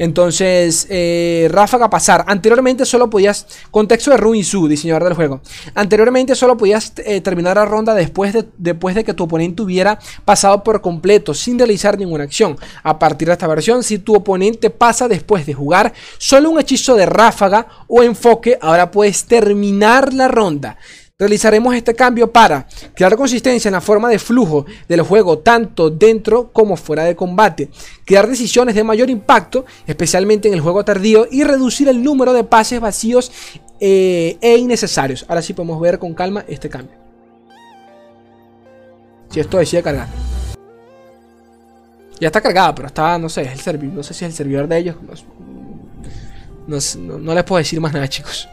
Entonces, eh, ráfaga pasar. Anteriormente solo podías, contexto de Ruin Su, diseñador del juego. Anteriormente solo podías eh, terminar la ronda después de, después de que tu oponente hubiera pasado por completo sin realizar ninguna acción. A partir de esta versión, si tu oponente pasa después de jugar solo un hechizo de ráfaga o enfoque, ahora puedes terminar la ronda. Realizaremos este cambio para crear consistencia en la forma de flujo del juego tanto dentro como fuera de combate, crear decisiones de mayor impacto, especialmente en el juego tardío, y reducir el número de pases vacíos eh, e innecesarios. Ahora sí podemos ver con calma este cambio. Si esto decide cargar. Ya está cargada, pero está, no sé, es el servidor, no sé si es el servidor de ellos. No, les puedo decir más nada, chicos.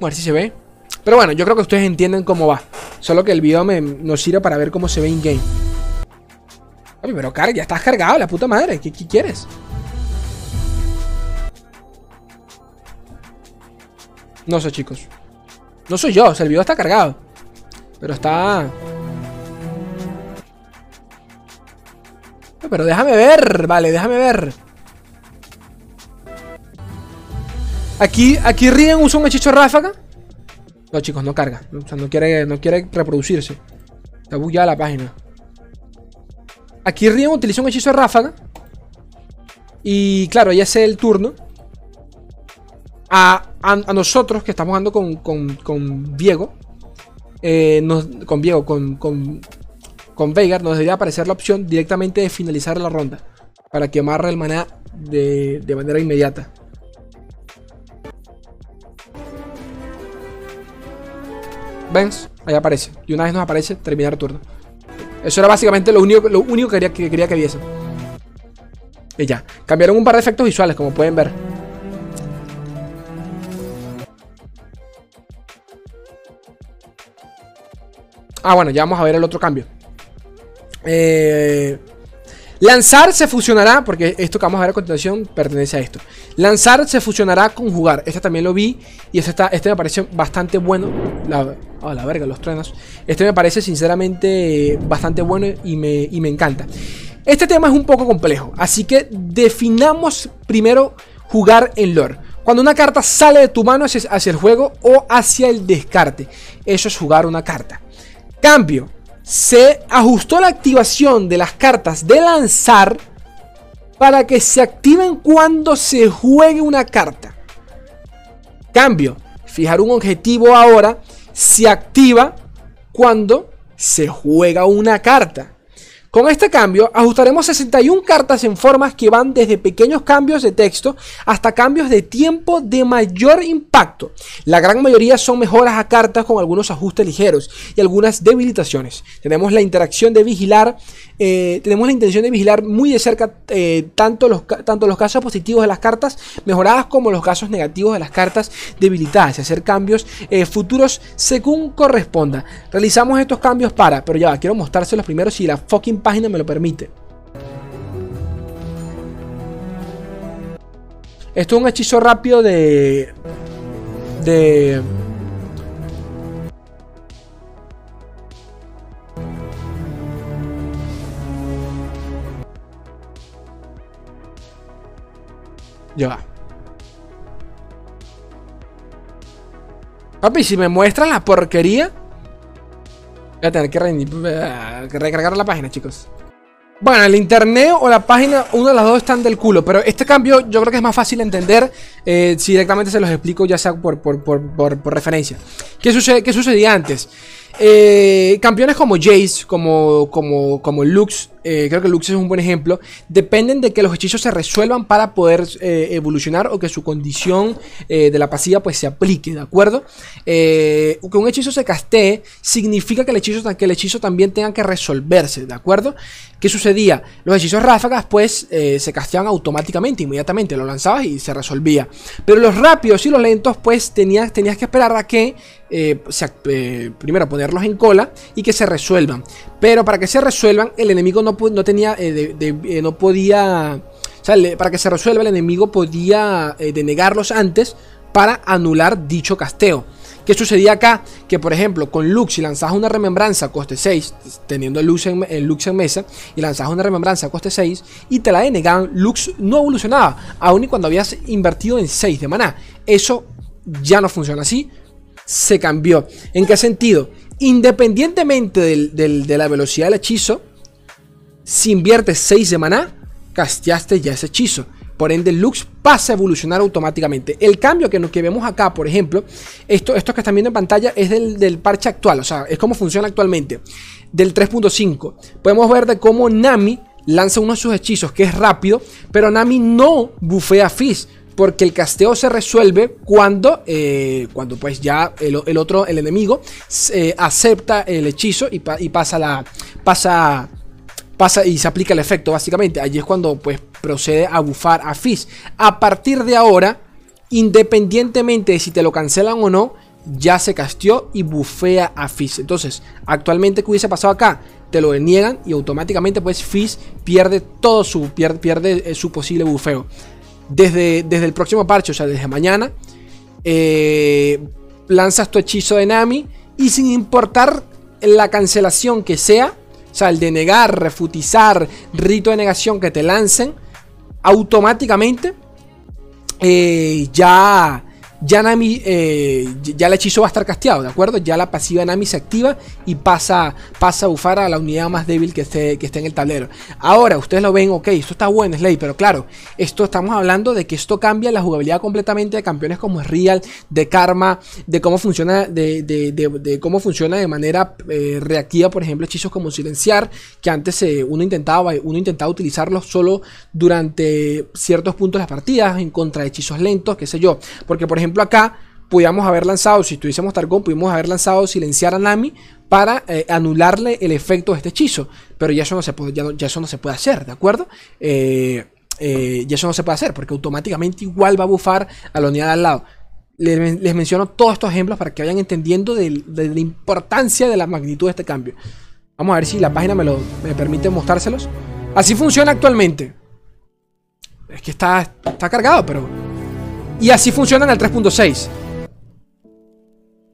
A ver si se ve. Pero bueno, yo creo que ustedes entienden cómo va. Solo que el video me, nos sirve para ver cómo se ve in-game. pero carga, ya estás cargado, la puta madre. ¿Qué, quieres? No sé, chicos. No soy yo, o sea, el video está cargado. Pero está... Pero déjame ver, vale, déjame ver. Aquí, aquí Riven usa un hechizo ráfaga. No, chicos, no carga. O sea, no quiere, no quiere reproducirse. Está bugueada la página. Aquí Riven utiliza un hechizo ráfaga. Y claro, ya sé el turno. A, nosotros que estamos jugando con, con, con Diego. Eh, con Diego, con, con, con Veigar, nos debería aparecer la opción directamente de finalizar la ronda. Para que amarre el maná de, de manera inmediata. ¿Ves? Ahí aparece. Y una vez nos aparece terminar turno. Eso era básicamente lo único, lo único que, quería, que quería que viesen. Y ya. Cambiaron un par de efectos visuales, como pueden ver. Ah, bueno, ya vamos a ver el otro cambio. Eh, Lanzar se fusionará, porque esto que vamos a ver a continuación pertenece a esto. Lanzar se fusionará con jugar. Este también lo vi y este, está, este me parece bastante bueno. La, oh, la verga, los truenos. Este me parece sinceramente bastante bueno y me, y me encanta. Este tema es un poco complejo, así que definamos primero jugar en lore. Cuando una carta sale de tu mano hacia, hacia el juego o hacia el descarte. Eso es jugar una carta. Cambio se ajustó la activación de las cartas de lanzar para que se activen cuando se juegue una carta. Cambio, fijar un objetivo ahora se activa cuando se juega una carta. Con este cambio, ajustaremos 61 cartas en formas que van desde pequeños cambios de texto hasta cambios de tiempo de mayor impacto. La gran mayoría son mejoras a cartas con algunos ajustes ligeros y algunas debilitaciones. Tenemos la interacción de vigilar, eh, tenemos la intención de vigilar muy de cerca eh, tanto, los, tanto los casos positivos de las cartas mejoradas como los casos negativos de las cartas debilitadas y hacer cambios eh, futuros según corresponda. Realizamos estos cambios para, pero ya quiero mostrárselos primero si la fucking página me lo permite. Esto es un hechizo rápido de... De... Ya va. Papi, si me muestran la porquería Voy a tener eh, que, recargar la página, chicos. Bueno, el internet o la página, uno de las dos están del culo. Pero este cambio yo creo que es más fácil de entender eh, si directamente se los explico, ya sea por, por, referencia. ¿Qué, sucede, ¿Qué sucedía antes? Eh, campeones como Jace, como, como, como Lux, eh, creo que Lux es un buen ejemplo, dependen de que los hechizos se resuelvan para poder eh, evolucionar o que su condición de la pasiva pues se aplique, ¿de acuerdo? que un hechizo se castee significa que el, hechizo, que el hechizo también tenga que resolverse, ¿de acuerdo? ¿Qué sucedía? Los hechizos ráfagas pues se casteaban automáticamente, inmediatamente, lo lanzabas y se resolvía. Pero los rápidos y los lentos pues tenías, tenías que esperar a que eh, eh, primero ponerlos en cola y que se resuelvan. Pero para que se resuelvan, el enemigo no, no tenía, eh, no podía, para que se resuelva, el enemigo podía denegarlos antes para anular dicho casteo. ¿Qué sucedía acá? Que por ejemplo con Lux si lanzabas una remembranza coste 6 Teniendo Lux en, Lux en mesa Y lanzabas una remembranza coste 6 Y te la denegaban Lux no evolucionaba Aún y cuando habías invertido en 6 de maná Eso ya no funciona así se cambió. ¿En qué sentido? Independientemente de la velocidad del hechizo, si inviertes 6 de maná, casteaste ya ese hechizo. Por ende, Lux pasa a evolucionar automáticamente. El cambio que, que vemos acá, por ejemplo, esto, esto que están viendo en pantalla es del, del parche actual, o sea, es como funciona actualmente, del 3.5. Podemos ver de cómo Nami lanza uno de sus hechizos que es rápido, pero Nami no bufea Fizz porque el casteo se resuelve cuando, eh, cuando pues ya el, otro, el enemigo, eh, acepta el hechizo y, pasa la. pasa. Pasa y se aplica el efecto, básicamente. Allí es cuando pues procede a bufar a Fizz. A partir de ahora, independientemente de si te lo cancelan o no, ya se castió y bufea a Fizz. Entonces, actualmente, ¿qué hubiese pasado acá? Te lo deniegan y automáticamente, pues Fizz pierde todo su, pierde, pierde eh, su posible bufeo. Desde, desde el próximo parche, o sea, desde mañana, eh, lanzas tu hechizo de Nami y sin importar la cancelación que sea, o sea, el denegar, refutizar, rito de negación que te lancen, automáticamente eh, ya ya Nami, eh, ya el hechizo va a estar casteado, ¿de acuerdo? Ya la pasiva Nami se activa y pasa, pasa a bufar a la unidad más débil que esté, que en el tablero. Ahora, ustedes lo ven, ok, esto está bueno, Slay, pero claro, esto estamos hablando de que esto cambia la jugabilidad completamente de campeones como Real, de Karma, de cómo funciona, de, cómo funciona de manera eh, reactiva, por ejemplo, hechizos como silenciar, que antes eh, uno, intentaba, uno intentaba utilizarlos solo durante ciertos puntos de las partidas, en contra de hechizos lentos, qué sé yo. Porque, por ejemplo, ejemplo, acá podíamos haber lanzado, si tuviésemos Targón, pudimos haber lanzado silenciar a Nami para eh, anularle el efecto de este hechizo. Pero ya eso no se puede, ya, eso no se puede hacer, ¿de acuerdo? Eh, eh, ya eso no se puede hacer porque automáticamente igual va a bufar a la unidad al lado. Les, menciono todos estos ejemplos para que vayan entendiendo de, la importancia de la magnitud de este cambio. Vamos a ver si la página me, lo, permite mostrárselos. Así funciona actualmente. Es que está cargado, pero y así funciona en el 3.6.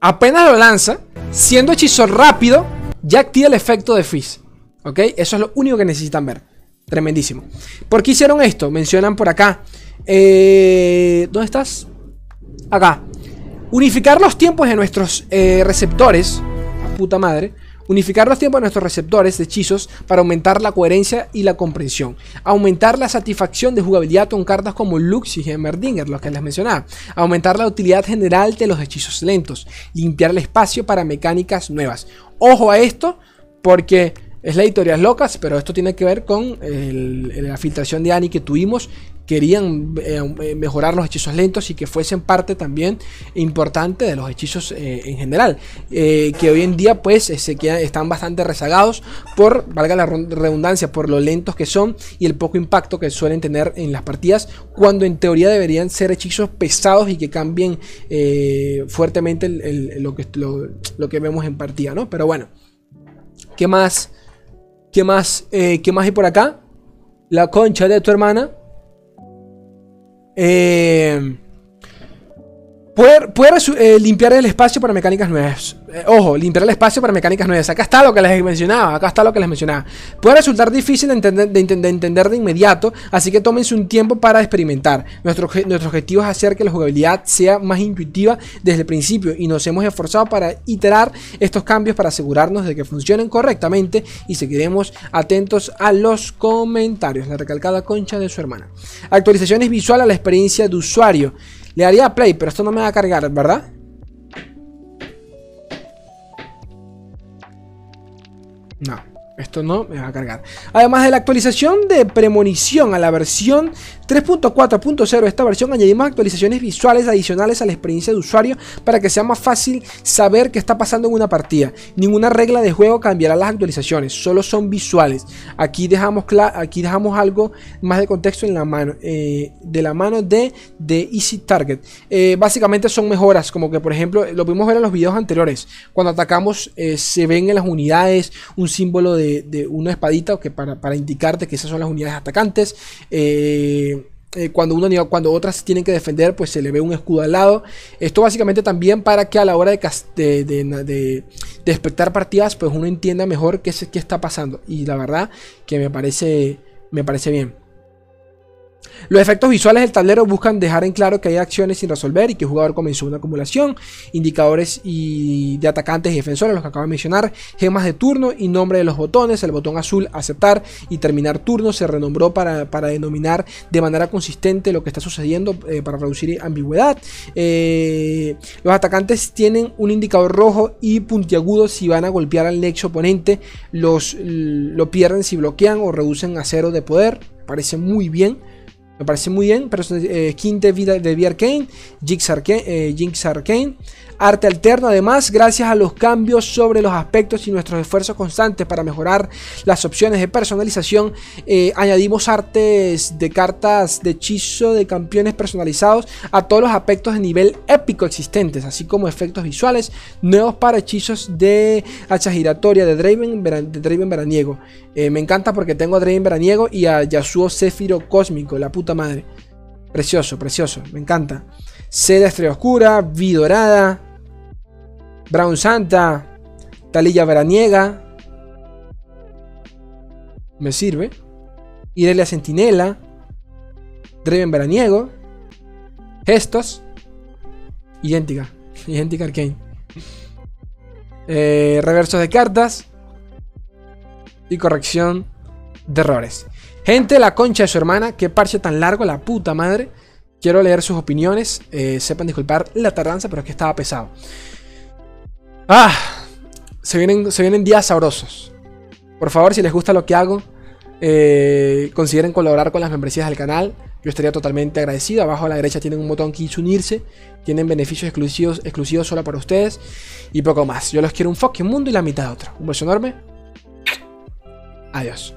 Apenas lo lanza, siendo hechizo rápido, ya activa el efecto de Fizz. ¿Ok? Eso es lo único que necesitan ver. Tremendísimo. ¿Por qué hicieron esto? Mencionan por acá. Eh, ¿Dónde estás? Acá. Unificar los tiempos de nuestros eh, receptores. A puta madre. Unificar los tiempos de nuestros receptores de hechizos para aumentar la coherencia y la comprensión. Aumentar la satisfacción de jugabilidad con cartas como Lux y Heimerdinger, los que les mencionaba. Aumentar la utilidad general de los hechizos lentos. Limpiar el espacio para mecánicas nuevas. Ojo a esto porque es la editorial locas, pero esto tiene que ver con la filtración de Ani que tuvimos querían eh, eh, mejorar los hechizos lentos y que fuesen parte también importante de los hechizos eh, en general. que hoy en día pues se quedan, están bastante rezagados por, valga la redundancia, por lo lentos que son y el poco impacto que suelen tener en las partidas, cuando en teoría deberían ser hechizos pesados y que cambien fuertemente lo, que, lo, que vemos en partida, ¿no? Pero bueno, ¿qué más? ¿Qué más? ¿Qué más hay por acá? La concha de tu hermana. Eh, Poder, eh, limpiar el espacio para mecánicas nuevas. Eh, ojo, limpiar el espacio para mecánicas nuevas. Acá está lo que les mencionaba. Acá está lo que les mencionaba. Puede resultar difícil de entender de, entender de inmediato, así que tómense un tiempo para experimentar. Nuestro, nuestro objetivo es hacer que la jugabilidad sea más intuitiva desde el principio y nos hemos esforzado para iterar estos cambios para asegurarnos de que funcionen correctamente y seguiremos atentos a los comentarios. La recalcada concha de su hermana. Actualizaciones visuales a la experiencia de usuario. Le daría play, pero esto no me va a cargar, ¿verdad? No. Esto no me va a cargar. Además de la actualización de premonición a la versión 3.4.0 de esta versión, añadimos actualizaciones visuales adicionales a la experiencia de usuario para que sea más fácil saber qué está pasando en una partida. Ninguna regla de juego cambiará las actualizaciones, solo son visuales. Aquí dejamos, aquí dejamos algo más de contexto en la mano, eh, de la mano de, de Easy Target. Eh, básicamente son mejoras, como que por ejemplo, lo pudimos ver en los videos anteriores. Cuando atacamos, eh, se ven en las unidades un símbolo de una espadita que para, indicarte que esas son las unidades atacantes. Eh, cuando, uno, cuando otras tienen que defender, pues se le ve un escudo al lado. Esto básicamente también para que a la hora de, de, de, partidas, pues uno entienda mejor qué, qué está pasando. Y la verdad que me parece, me parece bien. Los efectos visuales del tablero buscan dejar en claro que hay acciones sin resolver y que el jugador comenzó una acumulación, indicadores y de atacantes y defensores, los que acabo de mencionar, gemas de turno y nombre de los botones, el botón azul aceptar y terminar turno se renombró para, denominar de manera consistente lo que está sucediendo eh, para reducir ambigüedad. Eh, los atacantes tienen un indicador rojo y puntiagudo si van a golpear al nexo oponente, los, lo pierden si bloquean o reducen a cero de poder, parece muy bien. Me parece muy bien. Eh, skin de, de Jinx Arcane, eh, Jinx Arcane. Arte alterno, además, gracias a los cambios sobre los aspectos y nuestros esfuerzos constantes para mejorar las opciones de personalización, eh, añadimos artes de cartas de hechizo de campeones personalizados a todos los aspectos de nivel épico existentes, así como efectos visuales nuevos para hechizos de hacha giratoria de Draven, Draven veraniego. Eh, me encanta porque tengo a Draven veraniego y a Yasuo Zephyro cósmico, la puta madre. Precioso, precioso, me encanta. Seda Estrella Oscura, Vi Dorada, Brown Santa, Talilla Veraniega. Me sirve. Irelia Sentinela, Draven Veraniego, Gestos, idéntica, idéntica Arcane. Eh, reversos de cartas y corrección de errores. Gente, la concha de su hermana, qué parche tan largo, la puta madre. Quiero leer sus opiniones. Eh, sepan disculpar la tardanza, pero es que estaba pesado. Ah, se vienen, se vienen días sabrosos. Por favor, si les gusta lo que hago, eh, consideren colaborar con las membresías del canal. Yo estaría totalmente agradecido. Abajo a la derecha tienen un botón que dice unirse. Tienen beneficios exclusivos, exclusivos solo para ustedes. Y poco más. Yo los quiero un fucking mundo y la mitad de otro. Un beso enorme. Adiós.